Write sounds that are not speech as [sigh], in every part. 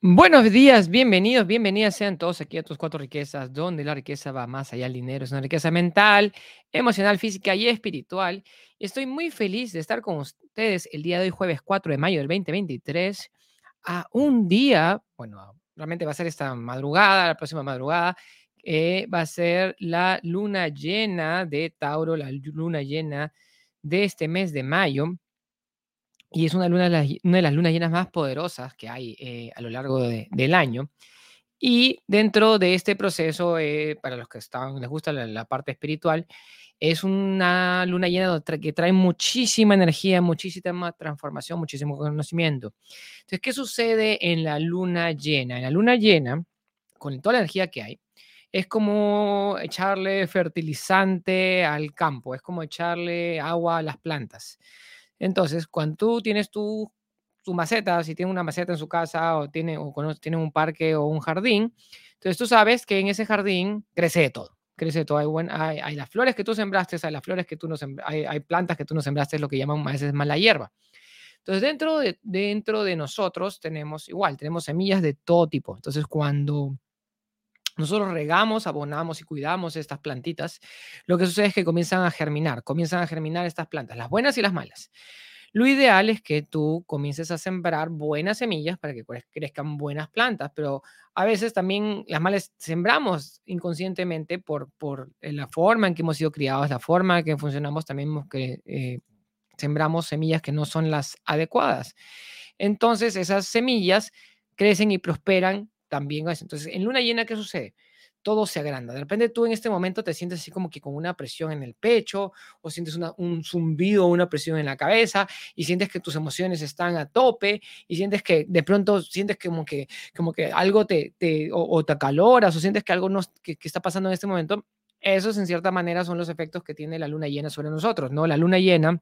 Buenos días, bienvenidos, bienvenidas sean todos aquí a tus cuatro riquezas, donde la riqueza va más allá del dinero, es una riqueza mental, emocional, física y espiritual. Estoy muy feliz de estar con ustedes el día de hoy, jueves 4 de mayo del 2023, a un día, bueno, realmente va a ser esta madrugada, la próxima madrugada, eh, va a ser la luna llena de Tauro, la luna llena de este mes de mayo. Y es una, luna de las, una de las lunas llenas más poderosas que hay eh, a lo largo de- del año. Y dentro de este proceso, eh, para los que están, les gusta la, la parte espiritual, es una luna llena que trae muchísima energía, muchísima transformación, muchísimo conocimiento. Entonces, ¿qué sucede en la luna llena? En la luna llena, con toda la energía que hay, es como echarle fertilizante al campo, es como echarle agua a las plantas. Entonces, cuando tú tienes tu, tu maceta, si tienes una maceta en su casa o tiene, o tiene un parque o un jardín, entonces tú sabes que en ese jardín crece todo. Crece todo. Hay, buen- hay, las flores que tú sembraste, hay las flores que tú no sembra- hay, plantas que tú no sembraste, es lo que llaman a veces mala hierba. Entonces, dentro de, dentro de nosotros tenemos igual, tenemos semillas de todo tipo. Entonces, cuando nosotros regamos, abonamos y cuidamos estas plantitas, lo que sucede es que comienzan a germinar, comienzan a germinar estas plantas, las buenas y las malas. Lo ideal es que tú comiences a sembrar buenas semillas para que crez- crezcan buenas plantas, pero a veces también las malas sembramos inconscientemente por, por eh, la forma en que hemos sido criados, la forma en que funcionamos, también que eh, sembramos semillas que no son las adecuadas. Entonces esas semillas crecen y prosperan también. eso. Entonces, en luna llena, ¿qué sucede? Todo se agranda. De repente tú en este momento te sientes así como que con una presión en el pecho o sientes una- un zumbido una presión en la cabeza y sientes que tus emociones están a tope y sientes que de pronto sientes como que, como que algo te, te o te acaloras o sientes que algo no, que, que está pasando en este momento. Esos en cierta manera son los efectos que tiene la luna llena sobre nosotros, ¿no? La luna llena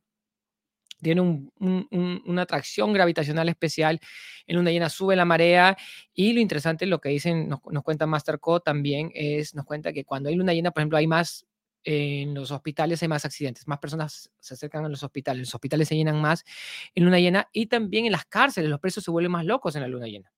tiene un- un- un- una atracción gravitacional especial. En luna llena sube la marea y lo interesante, lo que dicen, nos, cuenta Mastercode también, es, nos cuenta que cuando hay luna llena, por ejemplo, hay más, en los hospitales hay más accidentes, más personas se acercan a los hospitales, los hospitales se llenan más en luna llena y también en las cárceles, los presos se vuelven más locos en la luna llena.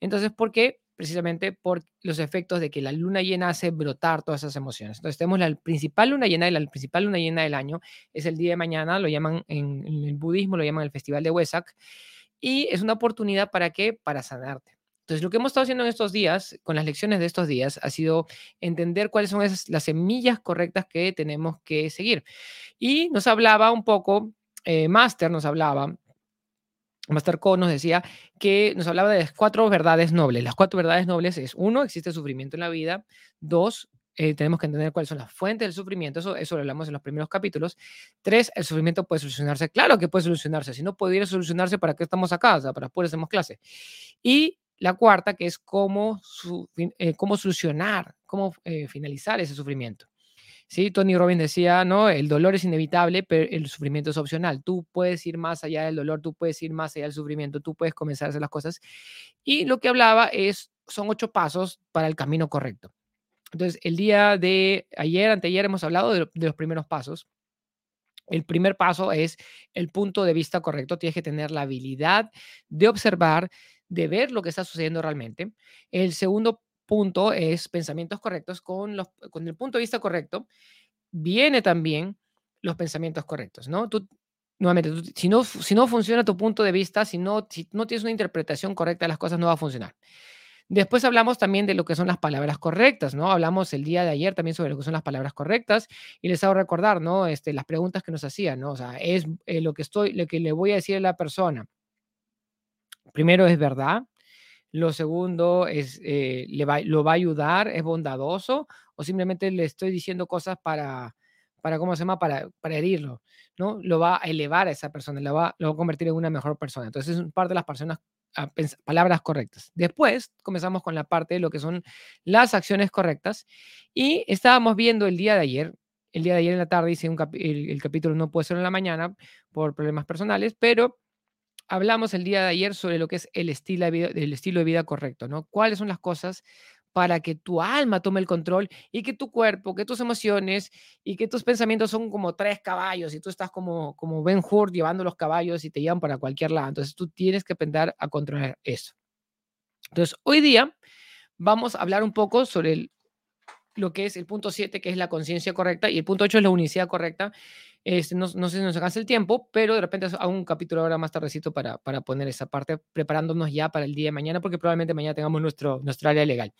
Entonces, ¿por qué? Precisamente por los efectos de que la luna llena hace brotar todas esas emociones. Entonces, tenemos la principal luna llena, y la principal luna llena del año es el día de mañana, lo llaman en, el budismo, lo llaman el Festival de Wesak, y es una oportunidad para qué? Para sanarte. Entonces, lo que hemos estado haciendo en estos días, con las lecciones de estos días, ha sido entender cuáles son las semillas correctas que tenemos que seguir. Y nos hablaba un poco, eh, Master nos hablaba Master Co nos decía que nos hablaba de las cuatro verdades nobles. Las cuatro verdades nobles es, uno, existe sufrimiento en la vida. Dos, eh, tenemos que entender cuáles son las fuentes del sufrimiento. Eso, lo hablamos en los primeros capítulos. Tres, el sufrimiento puede solucionarse. Claro que puede solucionarse. Si no pudiera solucionarse, ¿para qué estamos acá? O sea, para poder hacemos clase. Y la cuarta, que es cómo, eh, cómo solucionar, cómo eh, finalizar ese sufrimiento. Sí, Tony Robbins decía, no, el dolor es inevitable, pero el sufrimiento es opcional. Tú puedes ir más allá del dolor, tú puedes ir más allá del sufrimiento, tú puedes comenzar a hacer las cosas. Y lo que hablaba es, son ocho pasos para el camino correcto. Entonces, el día de ayer, anteayer, hemos hablado de, lo- de los primeros pasos. El primer paso es el punto de vista correcto. Tienes que tener la habilidad de observar, de ver lo que está sucediendo realmente. El segundo punto es pensamientos correctos. Con, los, con el punto de vista correcto, viene también los pensamientos correctos, ¿no? Tú, nuevamente, tú- si, no, si no funciona tu punto de vista, si no, si no tienes una interpretación correcta de las cosas, no va a funcionar. Después hablamos también de lo que son las palabras correctas, ¿no? Hablamos el día de ayer también sobre lo que son las palabras correctas y les hago recordar, ¿no? Este, las preguntas que nos hacían, ¿no? O sea, es eh, lo que estoy, lo que le voy a decir a la persona. Primero es verdad, lo segundo es, eh, le va, lo va a ayudar, es bondadoso, o simplemente le estoy diciendo cosas para, para ¿cómo se llama? Para, para herirlo, ¿no? Lo va a elevar a esa persona, lo va, lo va a convertir en una mejor persona. Entonces, es parte de las personas, ah, palabras correctas. Después comenzamos con la parte de lo que son las acciones correctas y estábamos viendo el día de ayer, el día de ayer en la tarde hice un el capítulo no puede ser en la mañana por problemas personales, pero hablamos el día de ayer sobre lo que es el estilo de vida, correcto, ¿no? ¿Cuáles son las cosas para que tu alma tome el control y que tu cuerpo, que tus emociones y que tus pensamientos son como tres caballos y tú estás como, como Ben Hur llevando los caballos y te llevan para cualquier lado? Entonces tú tienes que aprender a controlar eso. Entonces, hoy día vamos a hablar un poco sobre lo que es el punto 7, que es la conciencia correcta, y el punto 8 es la unicidad correcta. Este, no, no, sé si nos alcanza el tiempo, pero de repente hago un capítulo ahora más tardecito para, para poner esa parte, preparándonos ya para el día de mañana, porque probablemente mañana tengamos nuestro, nuestra área legal.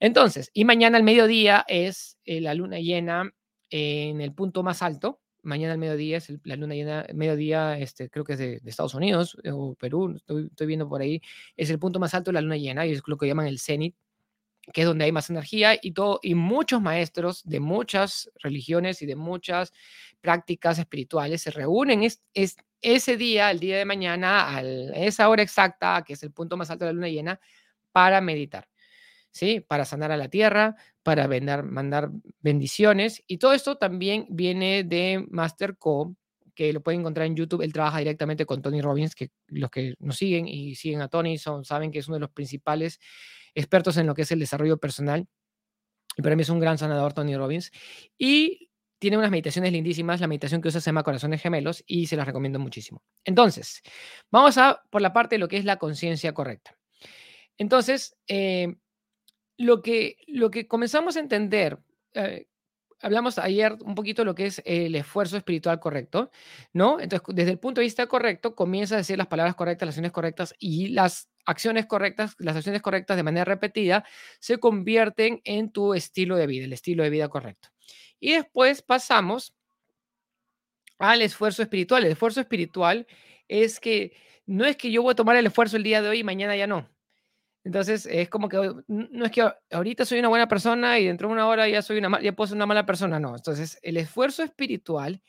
Entonces, y mañana al mediodía es eh, la luna llena en el punto más alto. Mañana al mediodía es la luna llena, mediodía, este, creo que es de, Estados Unidos o Perú, estoy, estoy, viendo por ahí, es el punto más alto de la luna llena y es lo que llaman el cenit, que es donde hay más energía y todo, y muchos maestros de muchas religiones y de muchas prácticas espirituales se reúnen es, es ese día, el día de mañana, a esa hora exacta, que es el punto más alto de la luna llena, para meditar. ¿Sí? Para sanar a la tierra, para mandar bendiciones. Y todo esto también viene de Master Co, que lo pueden encontrar en YouTube. Él trabaja directamente con Tony Robbins, que los que nos siguen y siguen a Tony son, saben que es uno de los principales expertos en lo que es el desarrollo personal. Y para mí es un gran sanador Tony Robbins. Y tiene unas meditaciones lindísimas. La meditación que usa se llama Corazones Gemelos y se las recomiendo muchísimo. Entonces, vamos a por la parte de lo que es la conciencia correcta. Entonces, eh, lo, que, lo que comenzamos a entender eh, hablamos ayer un poquito de lo que es el esfuerzo espiritual correcto, ¿no? Entonces, desde el punto de vista correcto, comienza a decir las palabras correctas, las acciones correctas y las acciones correctas, las acciones correctas de manera repetida se convierten en tu estilo de vida, el estilo de vida correcto. Y después pasamos al esfuerzo espiritual. El esfuerzo espiritual es que no es que yo voy a tomar el esfuerzo el día de hoy y mañana ya no. Entonces es como que no es que ahorita soy una buena persona y dentro de una hora ya soy una ya puedo ser una mala persona, no. Entonces el esfuerzo espiritual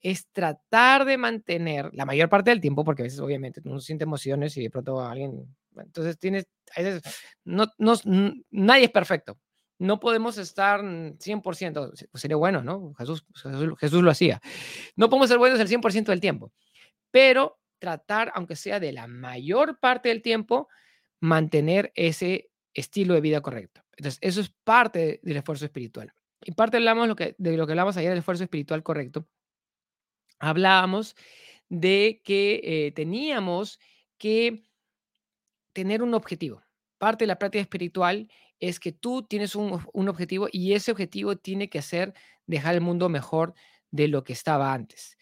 es tratar de mantener la mayor parte del tiempo, porque a veces obviamente uno siente emociones y de pronto alguien, entonces tienes, no, no, nadie es perfecto. No podemos estar 100%, pues sería bueno, ¿no? Jesús, Jesús, Jesús lo hacía. No podemos ser buenos el 100% del tiempo, pero tratar, aunque sea de la mayor parte del tiempo, mantener ese estilo de vida correcto. Entonces, eso es parte del esfuerzo espiritual. Y parte hablamos lo que, de lo que hablamos ayer del esfuerzo espiritual correcto. Hablábamos de que eh, teníamos que tener un objetivo. Parte de la práctica espiritual es que tú tienes un, objetivo y ese objetivo tiene que ser dejar el mundo mejor de lo que estaba antes.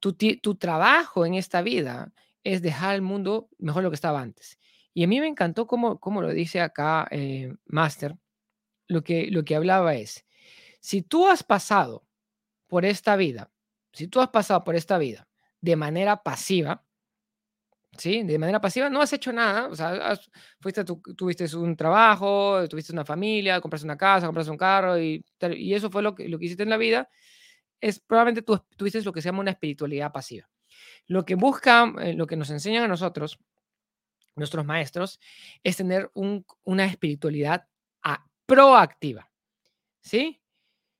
Tu, tu trabajo en esta vida es dejar el mundo mejor de lo que estaba antes. Y a mí me encantó cómo, cómo lo dice acá eh, Master. Lo que, lo que hablaba es, si tú has pasado por esta vida, si tú has pasado por esta vida de manera pasiva, ¿sí? De manera pasiva no has hecho nada, o sea, fuiste, tuviste un trabajo, tuviste una familia, compraste una casa, compraste un carro y, y eso fue lo que, lo que hiciste en la vida, es probablemente tú tuviste lo que se llama una espiritualidad pasiva. Lo que busca, eh, lo que nos enseñan a nosotros nuestros maestros, es tener una espiritualidad proactiva. ¿Sí?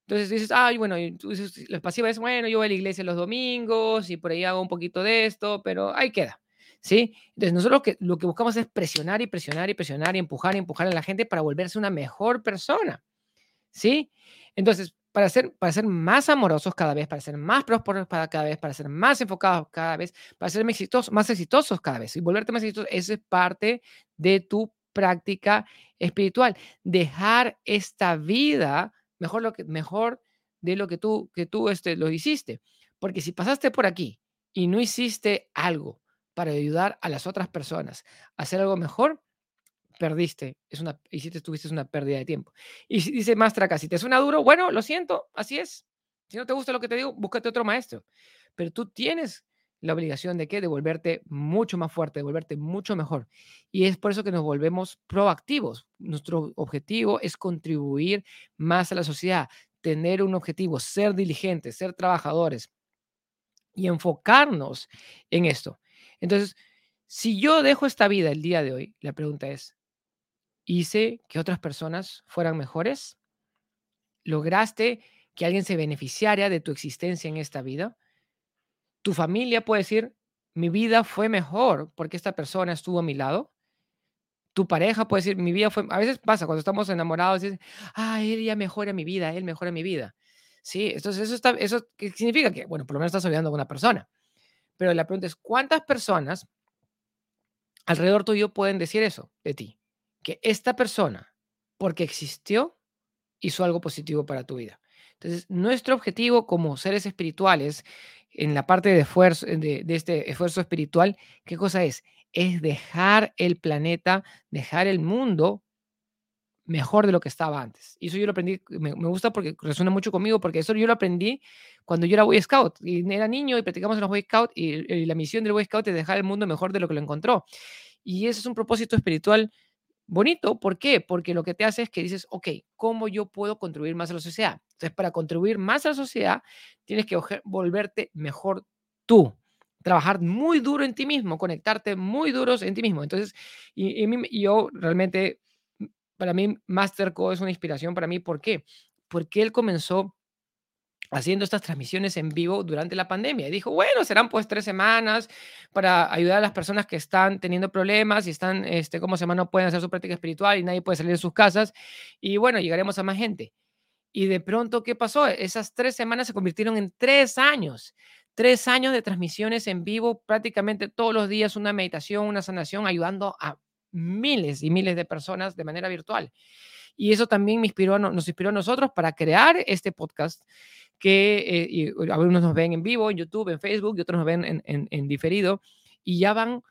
Entonces dices, ay, bueno, tú dices, la pasiva es, bueno, yo voy a la iglesia los domingos y por ahí hago un poquito de esto, pero ahí queda. ¿Sí? Entonces nosotros lo que, lo que buscamos es presionar y presionar y presionar y empujar y empujar a la gente para volverse una mejor persona. ¿Sí? Entonces, para ser, para ser más amorosos cada vez, para ser más prósperos cada vez, para ser más enfocados cada vez, para ser más exitosos, más exitosos cada vez y volverte más exitoso, eso es parte de tu práctica espiritual. Dejar esta vida mejor, lo que, mejor de lo que tú, que tú este, lo hiciste. Porque si pasaste por aquí y no hiciste algo para ayudar a las otras personas a hacer algo mejor, perdiste, es una, hiciste, tuviste una pérdida de tiempo. Y dice Maestra acá, si te suena duro, bueno, lo siento, así es. Si no te gusta lo que te digo, búscate otro maestro. Pero tú tienes la obligación de que de volverte mucho más fuerte, de volverte mucho mejor. Y es por eso que nos volvemos proactivos. Nuestro objetivo es contribuir más a la sociedad, tener un objetivo, ser diligentes, ser trabajadores y enfocarnos en esto. Entonces, si yo dejo esta vida el día de hoy, la pregunta es, hice que otras personas fueran mejores? ¿Lograste que alguien se beneficiara de tu existencia en esta vida? Tu familia puede decir, mi vida fue mejor porque esta persona estuvo a mi lado. Tu pareja puede decir, mi vida fue, a veces pasa cuando estamos enamorados, ah, él ya mejora mi vida, él mejora mi vida. Sí, entonces eso, está, eso ¿qué significa que, bueno, por lo menos estás ayudando a una persona. Pero la pregunta es, ¿cuántas personas alrededor tuyo pueden decir eso de ti? Que esta persona, porque existió, hizo algo positivo para tu vida. Entonces, nuestro objetivo como seres espirituales, en la parte de esfuerzo, de, este esfuerzo espiritual, ¿qué cosa es? Es dejar el planeta, dejar el mundo mejor de lo que estaba antes. Y eso yo lo aprendí, me, gusta porque resuena mucho conmigo, porque eso yo lo aprendí cuando yo era Boy Scout. Y era niño y practicamos en los Boy Scout y, y, la misión del Boy Scout es dejar el mundo mejor de lo que lo encontró. Y eso es un propósito espiritual bonito. ¿Por qué? Porque lo que te hace es que dices, ok, ¿cómo yo puedo contribuir más a la sociedad? Entonces, para contribuir más a la sociedad, tienes que volverte mejor tú trabajar muy duro en ti mismo, conectarte muy duros en ti mismo. Entonces, y, yo realmente para mí Masterco es una inspiración para mí. ¿Por qué? Porque él comenzó haciendo estas transmisiones en vivo durante la pandemia. Y dijo, bueno, serán pues tres semanas para ayudar a las personas que están teniendo problemas y están, este, ¿cómo se llama? No pueden hacer su práctica espiritual y nadie puede salir de sus casas. Y bueno, llegaremos a más gente. Y de pronto, ¿qué pasó? Esas tres semanas se convirtieron en tres años. Tres años de transmisiones en vivo, prácticamente todos los días una meditación, una sanación, ayudando a miles y miles de personas de manera virtual. Y eso también me inspiró, nos inspiró a nosotros para crear este podcast que eh, algunos nos ven en vivo, en YouTube, en Facebook, y otros nos ven en, en, en diferido. Y ya van,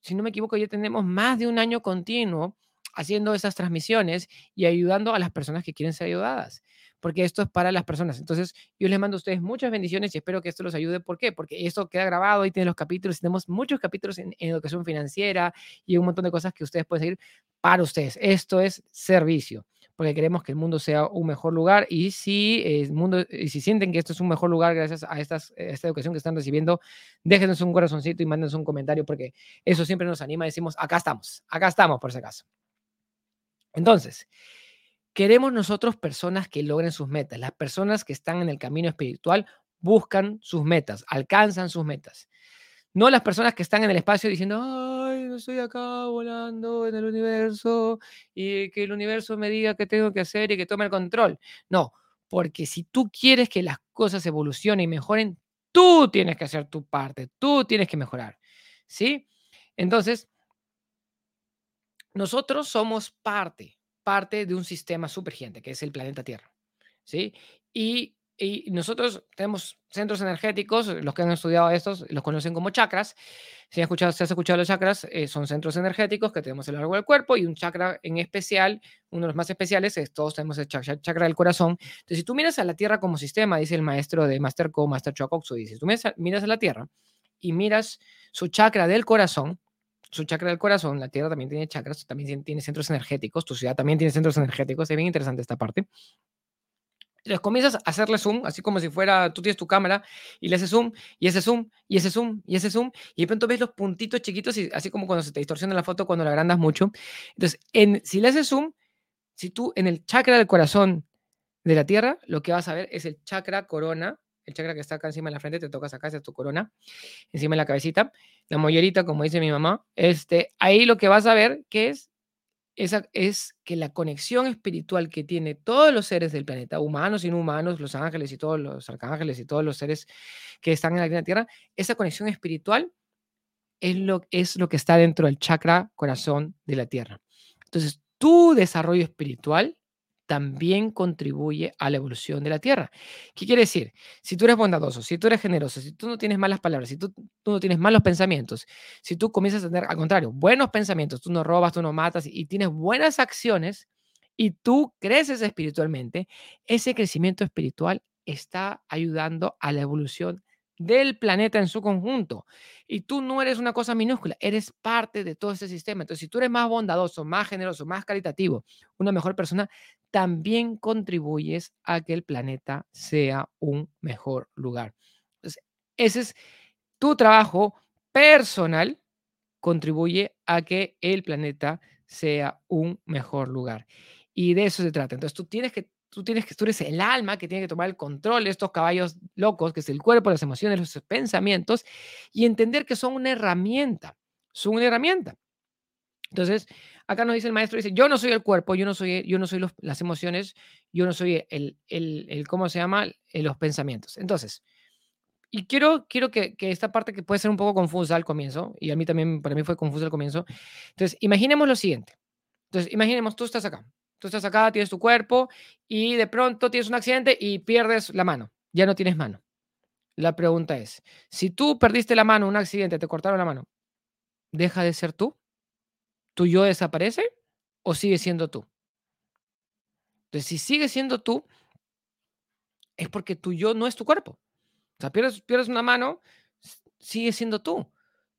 si no me equivoco, ya tenemos más de un año continuo haciendo esas transmisiones y ayudando a las personas que quieren ser ayudadas porque esto es para las personas. Entonces, yo les mando a ustedes muchas bendiciones y espero que esto los ayude. ¿Por qué? Porque esto queda grabado y tiene los capítulos. Tenemos muchos capítulos en, en, educación financiera y un montón de cosas que ustedes pueden seguir para ustedes. Esto es servicio, porque queremos que el mundo sea un mejor lugar y si el mundo, y si sienten que esto es un mejor lugar gracias a, estas, esta educación que están recibiendo, déjenos un corazoncito y mándenos un comentario porque eso siempre nos anima. Decimos, acá estamos, acá estamos por si acaso. Entonces, Queremos nosotros personas que logren sus metas. Las personas que están en el camino espiritual buscan sus metas, alcanzan sus metas. No las personas que están en el espacio diciendo, ay, no estoy acá volando en el universo y que el universo me diga qué tengo que hacer y que tome el control. No, porque si tú quieres que las cosas evolucionen y mejoren, tú tienes que hacer tu parte, tú tienes que mejorar. ¿Sí? Entonces, nosotros somos parte parte de un sistema supergigante, que es el planeta Tierra. ¿sí? Y, y, nosotros tenemos centros energéticos, los que han estudiado estos los conocen como chakras. Si has escuchado, si has escuchado los chakras, eh, son centros energéticos que tenemos a lo largo del cuerpo y un chakra en especial, uno de los más especiales, es todos tenemos el chakra, del corazón. Entonces, si tú miras a la Tierra como sistema, dice el maestro de Master Co, Master Chocoxo, dice, tú miras a, miras a la Tierra y miras su chakra del corazón, su chakra del corazón, la Tierra también tiene chakras, también tiene centros energéticos, tu ciudad también tiene centros energéticos, es bien interesante esta parte. Les comienzas a hacerle zoom, así como si fuera, tú tienes tu cámara y le haces zoom, y ese zoom, y ese zoom, y ese zoom, y de pronto ves los puntitos chiquitos, y así como cuando se te distorsiona la foto cuando la agrandas mucho. Entonces, en, si le haces zoom, si tú en el chakra del corazón de la Tierra, lo que vas a ver es el chakra corona, el chakra que está acá encima de la frente, te tocas acá, tu corona, encima de la cabecita, la mollerita, como dice mi mamá, este, ahí lo que vas a ver que es, esa, es que la conexión espiritual que tiene todos los seres del planeta, humanos, inhumanos, los ángeles y todos los arcángeles y todos los seres que están en la Tierra, esa conexión espiritual es lo, es lo que está dentro del chakra corazón de la Tierra. Entonces, tu desarrollo espiritual también contribuye a la evolución de la Tierra. ¿Qué quiere decir? Si tú eres bondadoso, si tú eres generoso, si tú no tienes malas palabras, si tú, no tienes malos pensamientos, si tú comienzas a tener, al contrario, buenos pensamientos, tú no robas, tú no matas y tienes buenas acciones y tú creces espiritualmente, ese crecimiento espiritual está ayudando a la evolución del planeta en su conjunto. Y tú no eres una cosa minúscula, eres parte de todo ese sistema. Entonces, si tú eres más bondadoso, más generoso, más caritativo, una mejor persona, también contribuyes a que el planeta sea un mejor lugar. Entonces, ese es tu trabajo personal, contribuye a que el planeta sea un mejor lugar. Y de eso se trata. Entonces, tú tienes que tú tienes que, tú eres el alma que tiene que tomar el control de estos caballos locos, que es el cuerpo, las emociones, los pensamientos, y entender que son una herramienta, son una herramienta. Entonces, acá nos dice el maestro, dice, yo no soy el cuerpo, yo no soy, yo no soy las emociones, yo no soy el, el, el, ¿cómo se llama? los pensamientos. Entonces, y quiero, quiero que, que, esta parte que puede ser un poco confusa al comienzo, y a mí también, para mí fue confusa al comienzo. Entonces, imaginemos lo siguiente. Entonces, imaginemos, tú estás acá. Tú estás acá, tienes tu cuerpo y de pronto tienes un accidente y pierdes la mano. Ya no tienes mano. La pregunta es, si tú perdiste la mano en un accidente, te cortaron la mano, ¿deja de ser tú? ¿Tu yo desaparece o sigue siendo tú? Entonces, si sigue siendo tú, es porque tu yo no es tu cuerpo. O sea, pierdes, pierdes una mano, sigue siendo tú.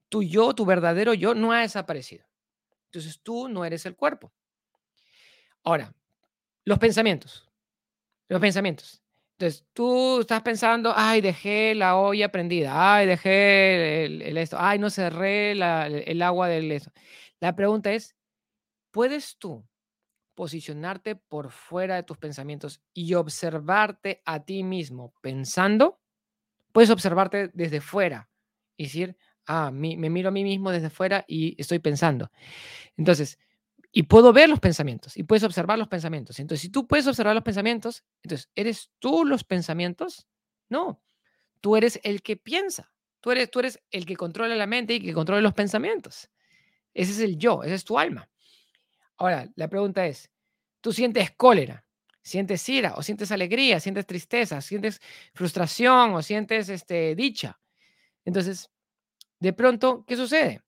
Tu yo, tu verdadero yo, no ha desaparecido. Entonces, tú no eres el cuerpo. Ahora, los pensamientos. Los pensamientos. Entonces, tú estás pensando, ay, dejé la olla prendida, ay, dejé el, esto, ay, no cerré el agua del esto. La pregunta es, ¿puedes tú posicionarte por fuera de tus pensamientos y observarte a ti mismo pensando? Puedes observarte desde fuera y decir, ah, me miro a mí mismo desde fuera y estoy pensando. Entonces, y puedo ver los pensamientos y puedes observar los pensamientos. Entonces, si tú puedes observar los pensamientos, entonces, ¿eres tú los pensamientos? No, tú eres el que piensa. Tú eres, tú eres el que controla la mente y que controla los pensamientos. Ese es el yo, ese es tu alma. Ahora, la pregunta es, ¿tú sientes cólera? ¿Sientes ira? ¿O sientes alegría? ¿Sientes tristeza? ¿Sientes frustración? ¿O sientes este, dicha? Entonces, de pronto, ¿qué sucede?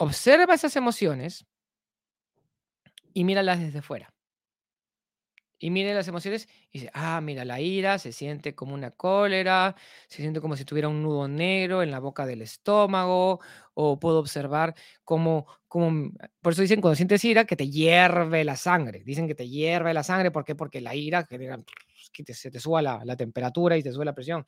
Observa esas emociones y míralas desde fuera. Y mire las emociones y dice, ah, mira, la ira se siente como una cólera, se siente como si tuviera un nudo negro en la boca del estómago, o puedo observar cómo, cómo, por eso dicen cuando sientes ira que te hierve la sangre, dicen que te hierve la sangre, ¿por qué? Porque la ira genera que se te suba la, la temperatura y te sube la presión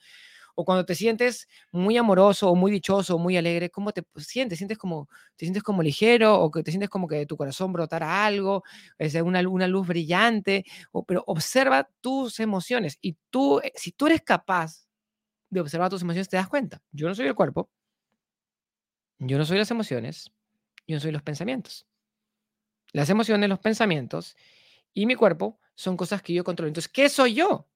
o cuando te sientes muy amoroso o muy dichoso o muy alegre, ¿cómo te sientes? ¿Sientes como, ¿Te sientes como ligero o que te sientes como que de tu corazón brotara algo, es una, una luz brillante? Pero observa tus emociones y tú, eh, si tú eres capaz de observar tus emociones, te das cuenta. Yo no soy el cuerpo, yo no soy las emociones, yo no soy los pensamientos. Las emociones, los pensamientos y mi cuerpo son cosas que yo controlo. Entonces, ¿qué soy yo?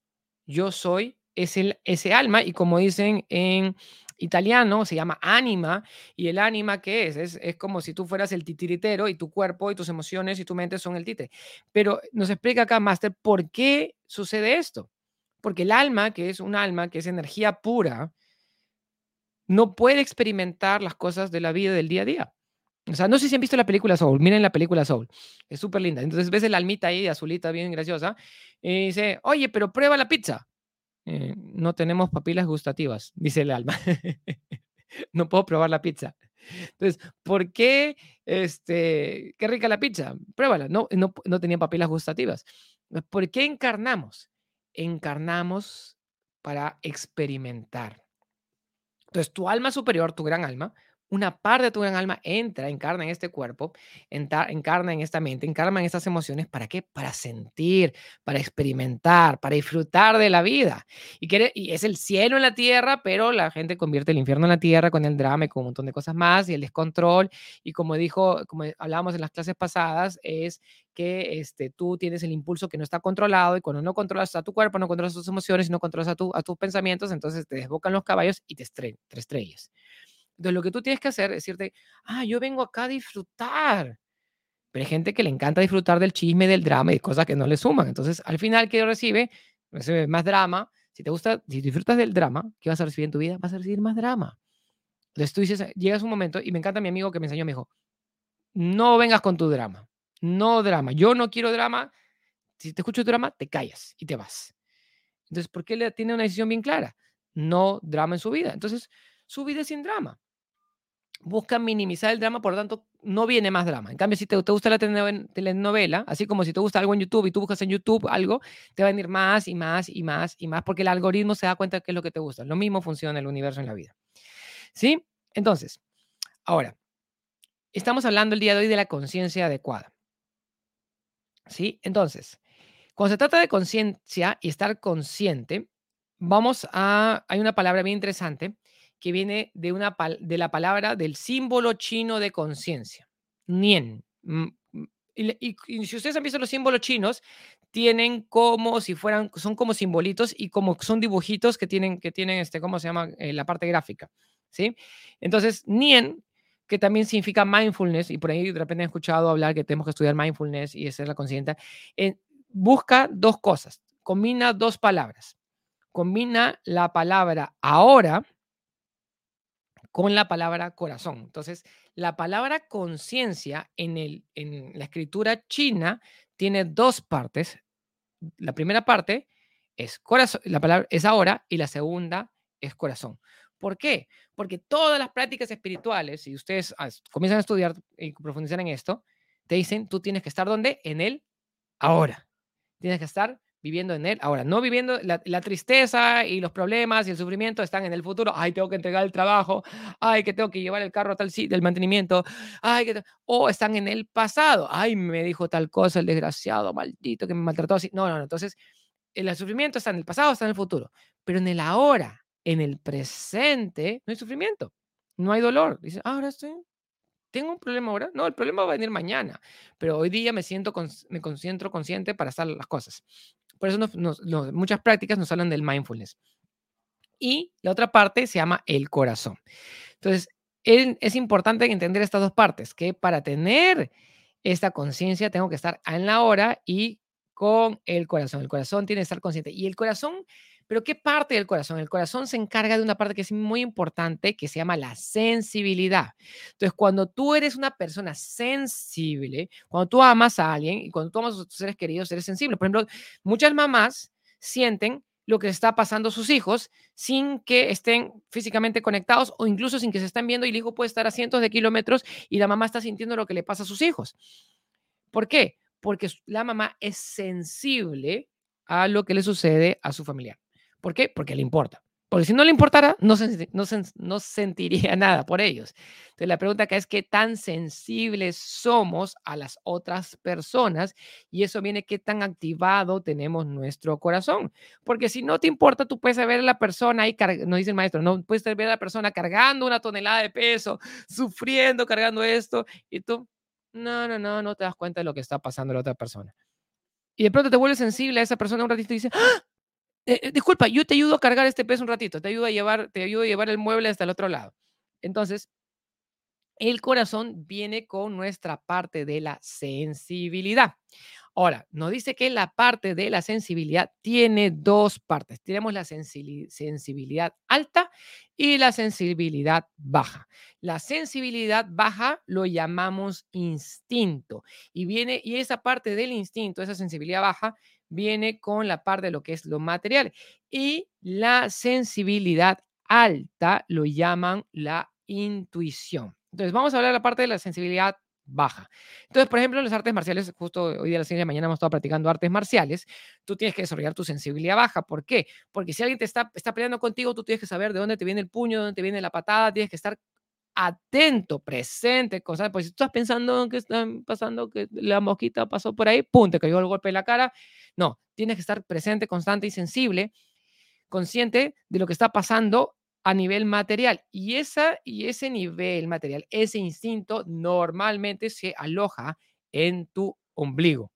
Yo soy es ese alma y como dicen en italiano, se llama anima, y el anima, ¿qué es? es? Es como si tú fueras el titiritero y tu cuerpo y tus emociones y tu mente son el títere. Pero nos explica acá, Master, por qué sucede esto. Porque el alma, que es un alma, que es energía pura, no puede experimentar las cosas de la vida del día a día. O sea, no sé si han visto la película Soul, miren la película Soul, es súper linda. Entonces ves el almita ahí, azulita, bien graciosa, y dice, oye, pero prueba la pizza. Eh, no tenemos papilas gustativas, dice el alma. [laughs] no puedo probar la pizza. Entonces, ¿por qué? Este, qué rica la pizza, pruébala. No, no, no tenía papilas gustativas. ¿Por qué encarnamos? Encarnamos para experimentar. Entonces, tu alma superior, tu gran alma, una parte de tu gran alma entra, encarna en este cuerpo, encarna en esta mente, encarna en estas emociones. ¿Para qué? Para sentir, para experimentar, para disfrutar de la vida. Y, quiere, es el cielo en la tierra, pero la gente convierte el infierno en la tierra con el drama y con un montón de cosas más y el descontrol. Y como dijo, como hablábamos en las clases pasadas, es que este, tú tienes el impulso que no está controlado y cuando no controlas a tu cuerpo, no controlas tus emociones no controlas a, tu, a tus pensamientos, entonces te desbocan los caballos y te, te estrellas. Entonces, lo que tú tienes que hacer es decirte, ah, yo vengo acá a disfrutar. Pero hay gente que le encanta disfrutar del chisme, del drama y cosas que no le suman. Entonces, al final, ¿qué recibe? Recibe más drama. Si te gusta, si disfrutas del drama, ¿qué vas a recibir en tu vida? Vas a recibir más drama. Entonces tú dices, llegas un momento, y me encanta mi amigo que me enseñó, me dijo, no vengas con tu drama. No drama. Yo no quiero drama. Si te escucho drama, te callas y te vas. Entonces, ¿por qué él tiene una decisión bien clara? No drama en su vida. Entonces, su vida es sin drama buscan minimizar el drama, por lo tanto, no viene más drama. En cambio, si te, gusta la telenovela, así como si te gusta algo en YouTube y tú buscas en YouTube algo, te va a venir más y más y más y más, porque el algoritmo se da cuenta de qué es lo que te gusta. Lo mismo funciona en el universo en la vida. ¿Sí? Entonces, ahora, estamos hablando el día de hoy de la conciencia adecuada. ¿Sí? Entonces, cuando se trata de conciencia y estar consciente, vamos a, hay una palabra bien interesante que viene de, una, de la palabra del símbolo chino de conciencia, Nien. Mm, mm, y, si ustedes han visto los símbolos chinos, tienen como si fueran, son como simbolitos y como son dibujitos que tienen, que tienen este, ¿cómo se llama? Eh, la parte gráfica, ¿sí? Entonces, Nien que también significa mindfulness, y por ahí de repente he escuchado hablar que tenemos que estudiar mindfulness y hacer la consciente, eh, busca dos cosas, combina dos palabras. Combina la palabra ahora con la palabra corazón. Entonces, la palabra conciencia en, el, en la escritura china tiene dos partes. La primera parte es corazón, la palabra es ahora y la segunda es corazón. ¿Por qué? Porque todas las prácticas espirituales, si ustedes comienzan a estudiar y profundizar en esto, te dicen, tú tienes que estar donde? En el ahora. Tienes que estar viviendo en él. Ahora, no viviendo la, tristeza y los problemas y el sufrimiento están en el futuro. Ay, tengo que entregar el trabajo. Ay, que tengo que llevar el carro tal sitio, del mantenimiento. Ay, que o están en el pasado. Ay, me dijo tal cosa el desgraciado, maldito, que me maltrató así. No, no, no. Entonces, el sufrimiento está en el pasado, está en el futuro. Pero en el ahora, en el presente, no hay sufrimiento. No hay dolor. Dice, ahora estoy ¿Tengo un problema ahora? No, el problema va a venir mañana, pero hoy día me siento, me concentro consciente para hacer las cosas. Por eso muchas prácticas nos hablan del mindfulness. Y la otra parte se llama el corazón. Entonces, es importante entender estas dos partes, que para tener esta conciencia tengo que estar en la hora y con el corazón. El corazón tiene que estar consciente. Y el corazón pero ¿qué parte del corazón? El corazón se encarga de una parte que es muy importante, que se llama la sensibilidad. Entonces, cuando tú eres una persona sensible, cuando tú amas a alguien y cuando tú amas a tus seres queridos, eres sensible. Por ejemplo, muchas mamás sienten lo que está pasando a sus hijos sin que estén físicamente conectados o incluso sin que se estén viendo y el hijo puede estar a cientos de kilómetros y la mamá está sintiendo lo que le pasa a sus hijos. ¿Por qué? Porque la mamá es sensible a lo que le sucede a su familiar. ¿Por qué? Porque le importa. Porque si no le importara, no, [laughs] no, sentiría nada por ellos. Entonces, la pregunta acá es qué tan sensibles somos a las otras personas y eso viene qué tan activado tenemos nuestro corazón. Porque si no te importa, tú puedes ver a la persona ahí, nos dice el maestro, no puedes ver a la persona cargando una tonelada de peso, sufriendo, cargando esto, y tú, no, no, no, no te das cuenta de lo que está pasando a la otra persona. Y de pronto te vuelves sensible a esa persona un ratito y dices, ¡Ah! Eh, eh, disculpa, yo te ayudo a cargar este peso un ratito, te ayudo a llevar, te ayudo a llevar el mueble hasta el otro lado. Entonces, el corazón viene con nuestra parte de la sensibilidad. Ahora, nos dice que la parte de la sensibilidad tiene dos partes. Tenemos la sensibilidad alta y la sensibilidad baja. La sensibilidad baja lo llamamos instinto y viene y esa parte del instinto, esa sensibilidad baja viene con la parte de lo que es lo material. Y la sensibilidad alta lo llaman la intuición. Entonces, vamos a hablar de la parte de la sensibilidad baja. Entonces, por ejemplo, en las artes marciales, justo hoy día a las 6 de la mañana hemos estado practicando artes marciales, tú tienes que desarrollar tu sensibilidad baja. ¿Por qué? Porque si alguien te está, está peleando contigo, tú tienes que saber de dónde te viene el puño, de dónde te viene la patada, tienes que estar atento, presente, cosas, pues si tú estás pensando que están pasando, que la mosquita pasó por ahí, pum, te cayó el golpe en la cara. No, tienes que estar presente, constante y sensible, consciente de lo que está pasando a nivel material. Y, esa, y ese nivel material, ese instinto normalmente se aloja en tu ombligo.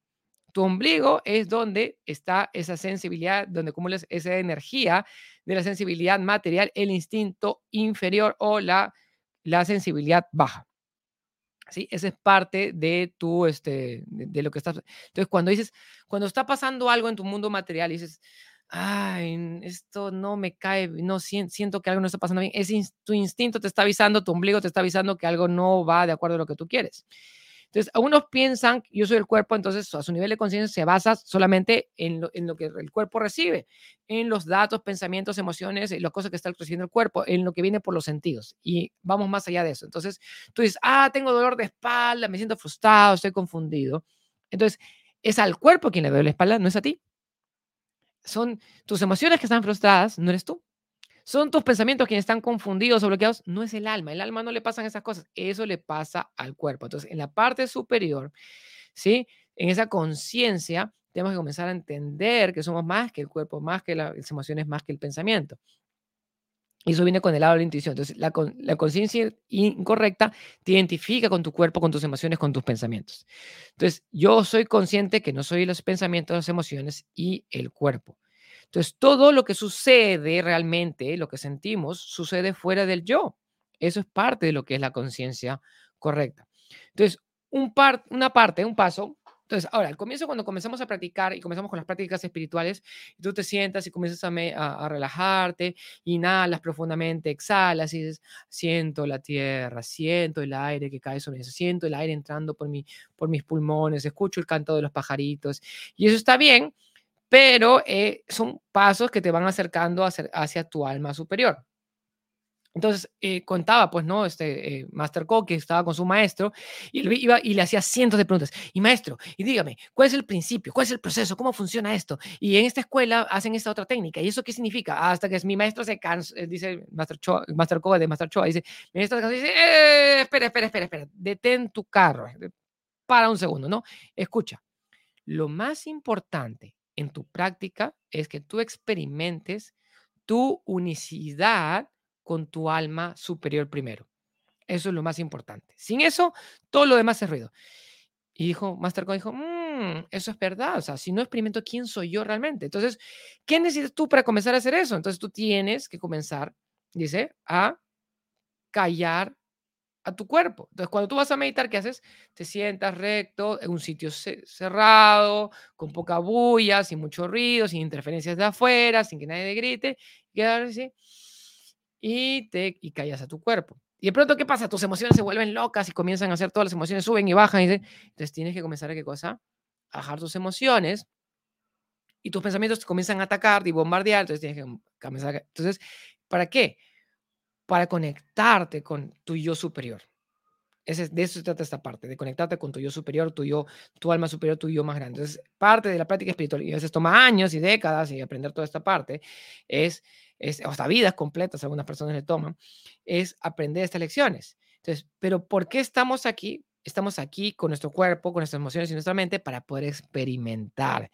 Tu ombligo es donde está esa sensibilidad, donde acumulas esa energía de la sensibilidad material, el instinto inferior o la la sensibilidad baja. ¿Sí? Esa es parte de tu, este, de, lo que estás. Entonces, cuando dices, cuando está pasando algo en tu mundo material y dices, ay, esto no me cae, no siento que algo no está pasando bien, es tu instinto te está avisando, tu ombligo te está avisando que algo no va de acuerdo a lo que tú quieres. Entonces, algunos piensan, yo soy el cuerpo, entonces a su nivel de conciencia se basa solamente en lo, que el cuerpo recibe, en los datos, pensamientos, emociones, y las cosas que está recibiendo el cuerpo, en lo que viene por los sentidos. Y vamos más allá de eso. Entonces, tú dices, ah, tengo dolor de espalda, me siento frustrado, estoy confundido. Entonces, es al cuerpo quien le duele la espalda, no es a ti. Son tus emociones que están frustradas, no eres tú. Son tus pensamientos quienes están confundidos o bloqueados. No es el alma. El alma no le pasan esas cosas. Eso le pasa al cuerpo. Entonces, en la parte superior, ¿sí? En esa conciencia, tenemos que comenzar a entender que somos más que el cuerpo, más que las emociones, más que el pensamiento. Y eso viene con el lado de la intuición. Entonces, la, la conciencia incorrecta te identifica con tu cuerpo, con tus emociones, con tus pensamientos. Entonces, yo soy consciente que no soy los pensamientos, las emociones y el cuerpo. Entonces, todo lo que sucede realmente, lo que sentimos, sucede fuera del yo. Eso es parte de lo que es la conciencia correcta. Entonces, un par, una parte, un paso. Entonces, ahora, al comienzo, cuando comenzamos a practicar y comenzamos con las prácticas espirituales, tú te sientas y comienzas a, a, a relajarte, inhalas profundamente, exhalas y dices, siento la tierra, siento el aire que cae sobre eso, siento el aire entrando por, mi, por mis pulmones, escucho el canto de los pajaritos. Y eso está bien, pero eh, son pasos que te van acercando hacia, hacia tu alma superior. Entonces eh, contaba, pues, ¿no? Este eh, Master Ko que estaba con su maestro y, iba, y le hacía cientos de preguntas. Y maestro, y dígame, ¿cuál es el principio? ¿Cuál es el proceso? ¿Cómo funciona esto? Y en esta escuela hacen esta otra técnica. ¿Y eso qué significa? Hasta que es, mi maestro se cansa, eh, dice Master, Cho, Master Ko de Master Choa, dice, mi maestro se cansa, dice, eh, espera, espera, espera, espera, detén tu carro, para un segundo, ¿no? Escucha, lo más importante en tu práctica es que tú experimentes tu unicidad con tu alma superior primero. Eso es lo más importante. Sin eso, todo lo demás es ruido. Y dijo, Master dijo, mmm, eso es verdad. O sea, si no experimento quién soy yo realmente. Entonces, ¿qué necesitas tú para comenzar a hacer eso? Entonces, tú tienes que comenzar, dice, a callar a tu cuerpo. Entonces, cuando tú vas a meditar, ¿qué haces? Te sientas recto en un sitio cerrado, con poca bulla, sin mucho ruido, sin interferencias de afuera, sin que nadie te grite. Y así y, te, y callas a tu cuerpo. Y de pronto, ¿qué pasa? Tus emociones se vuelven locas y comienzan a hacer todas las emociones, suben y bajan. Y entonces tienes que comenzar a qué cosa? A bajar tus emociones y tus pensamientos te comienzan a atacar y bombardear. Entonces tienes que comenzar. Entonces, ¿para qué? Para conectarte con tu yo superior. Ese, de eso se trata esta parte, de conectarte con tu yo superior, tu yo, tu alma superior, tu yo más grande. Entonces, parte de la práctica espiritual, y a veces toma años y décadas y aprender toda esta parte, es es, hasta vidas completas, algunas personas le toman, es aprender estas lecciones. Entonces, pero ¿por qué estamos aquí? Estamos aquí con nuestro cuerpo, con nuestras emociones y nuestra mente para poder experimentar.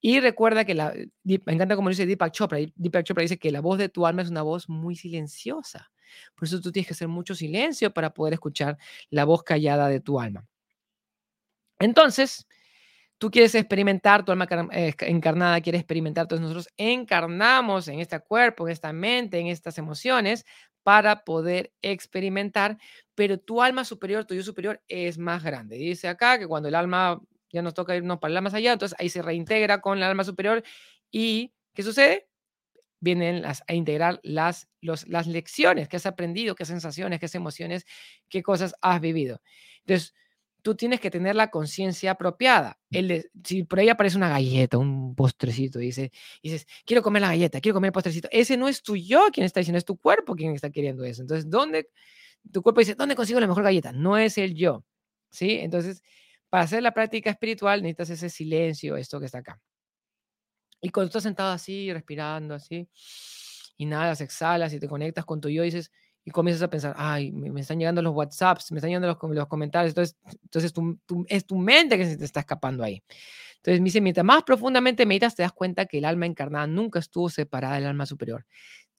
Y recuerda que la, me encanta como dice Deepak Chopra, Deepak Chopra dice que la voz de tu alma es una voz muy silenciosa. Por eso tú tienes que hacer mucho silencio para poder escuchar la voz callada de tu alma. Entonces, Tú quieres experimentar, tu alma eh, encarnada quiere experimentar, entonces nosotros encarnamos en este cuerpo, en esta mente, en estas emociones para poder experimentar, pero tu alma superior, tu yo superior es más grande. Dice acá que cuando el alma ya nos toca irnos para el más allá, entonces ahí se reintegra con el alma superior y ¿qué sucede? Vienen las, a integrar las, los, las lecciones que has aprendido, qué sensaciones, qué emociones, qué cosas has vivido. Entonces, tú tienes que tener la conciencia apropiada. El si por ahí aparece una galleta, un postrecito, y dice, dices, quiero comer la galleta, quiero comer el postrecito, ese no es tu yo quien está diciendo, es tu cuerpo quien está queriendo eso. Entonces, ¿dónde? Tu cuerpo dice, ¿dónde consigo la mejor galleta? No es el yo, ¿sí? Entonces, para hacer la práctica espiritual necesitas ese silencio, esto que está acá. Y cuando estás sentado así, respirando así, inhalas, exhalas y te conectas con tu yo, dices, y comienzas a pensar, ay, me, están llegando los WhatsApps, me están llegando los, los comentarios, entonces, entonces es tu mente que se te está escapando ahí. Entonces me dice, mientras más profundamente meditas, te das cuenta que el alma encarnada nunca estuvo separada del alma superior.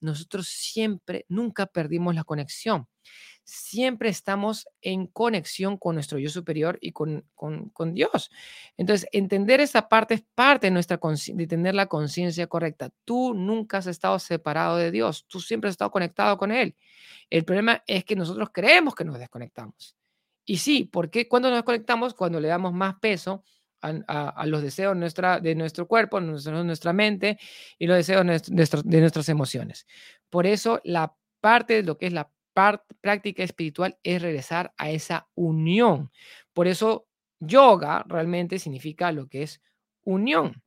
Nosotros siempre, nunca perdimos la conexión siempre estamos en conexión con nuestro yo superior y con, con, Dios. Entonces, entender esa parte es parte de, nuestra de tener la conciencia correcta. Tú nunca has estado separado de Dios, tú siempre has estado conectado con Él. El problema es que nosotros creemos que nos desconectamos. Y sí, ¿por qué cuando nos desconectamos? Cuando le damos más peso a, los deseos nuestra, de nuestro cuerpo, nuestra, nuestra mente y los deseos de, de nuestras emociones. Por eso, la parte de lo que es la práctica espiritual es regresar a esa unión. Por eso yoga realmente significa lo que es unión.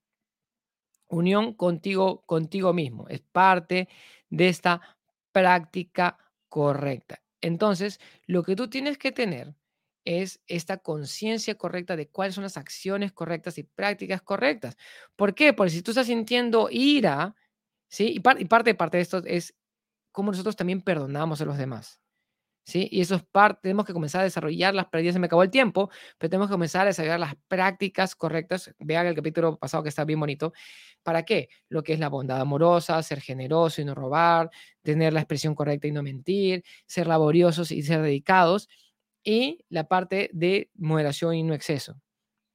Unión contigo, contigo mismo. Es parte de esta práctica correcta. Entonces, lo que tú tienes que tener es esta conciencia correcta de cuáles son las acciones correctas y prácticas correctas. ¿Por qué? Porque si tú estás sintiendo ira, ¿sí? Y, y parte, parte de esto es cómo nosotros también perdonamos a los demás. ¿Sí? Y eso es parte, tenemos que comenzar a desarrollar las prácticas, se me acabó el tiempo, pero tenemos que comenzar a desarrollar las prácticas correctas. Vean el capítulo pasado que está bien bonito. ¿Para qué? Lo que es la bondad amorosa, ser generoso y no robar, tener la expresión correcta y no mentir, ser laboriosos y ser dedicados, y la parte de moderación y no exceso.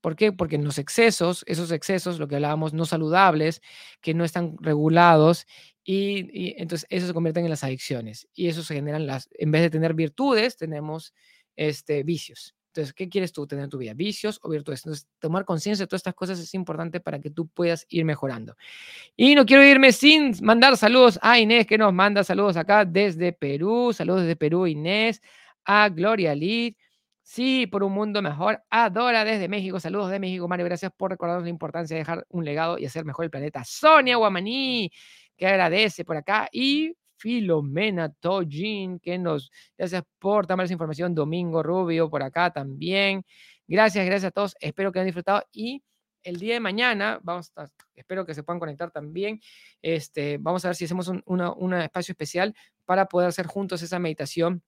¿Por qué? Porque en los excesos, esos excesos, lo que hablábamos, no saludables, que no están regulados, y, entonces eso se convierte en las adicciones. Y eso se generan las, en vez de tener virtudes, tenemos este, vicios. Entonces, ¿qué quieres tú tener en tu vida? ¿Vicios o virtudes? Entonces, tomar conciencia de todas estas cosas es importante para que tú puedas ir mejorando. Y no quiero irme sin mandar saludos a Inés, que nos manda saludos acá desde Perú. Saludos desde Perú, Inés. A Gloria Lid. Sí, por un mundo mejor. Adora desde México. Saludos de México, Mario. Gracias por recordarnos la importancia de dejar un legado y hacer mejor el planeta. Sonia Guamaní, que agradece por acá. Y Filomena Tojin, que nos, gracias por tomar esa información, Domingo Rubio por acá también. Gracias, gracias a todos, espero que hayan disfrutado y el día de mañana, vamos a, espero que se puedan conectar también, este, vamos a ver si hacemos un un espacio especial para poder hacer juntos esa meditación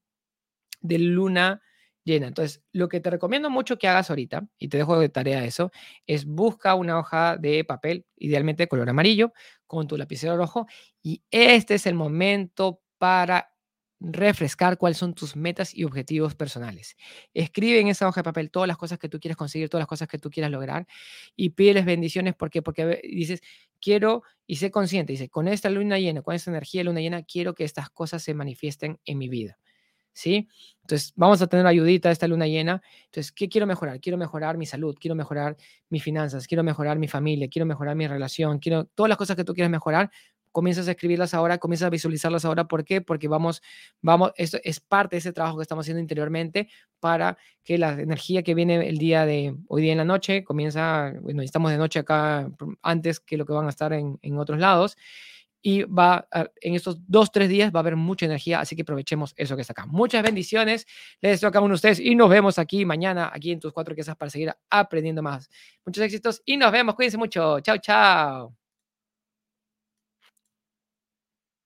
de luna llena. Entonces, lo que te recomiendo mucho que hagas ahorita, y te dejo de tarea eso, es busca una hoja de papel, idealmente de color amarillo, con tu lapicero rojo, y este es el momento para refrescar cuáles son tus metas y objetivos personales. Escribe en esa hoja de papel todas las cosas que tú quieres conseguir, todas las cosas que tú quieras lograr y pídeles bendiciones porque porque dices, quiero y sé consciente, dice, con esta luna llena, con esta energía luna llena, quiero que estas cosas se manifiesten en mi vida. ¿Sí? Entonces, vamos a tener ayudita esta luna llena. Entonces, ¿qué quiero mejorar? Quiero mejorar mi salud, quiero mejorar mis finanzas, quiero mejorar mi familia, quiero mejorar mi relación, quiero todas las cosas que tú quieres mejorar. Comienzas a escribirlas ahora, comienzas a visualizarlas ahora. ¿Por qué? Porque vamos, vamos, esto es parte de ese trabajo que estamos haciendo interiormente para que la energía que viene el día de hoy día en la noche comienza, bueno, estamos de noche acá antes que lo que van a estar en, en otros lados y va en estos dos, tres días va a haber mucha energía, así que aprovechemos eso que está acá. Muchas bendiciones, les deseo a cada uno de ustedes y nos vemos aquí mañana, aquí en tus cuatro quesas para seguir aprendiendo más. Muchos éxitos y nos vemos, cuídense mucho, chao, chao.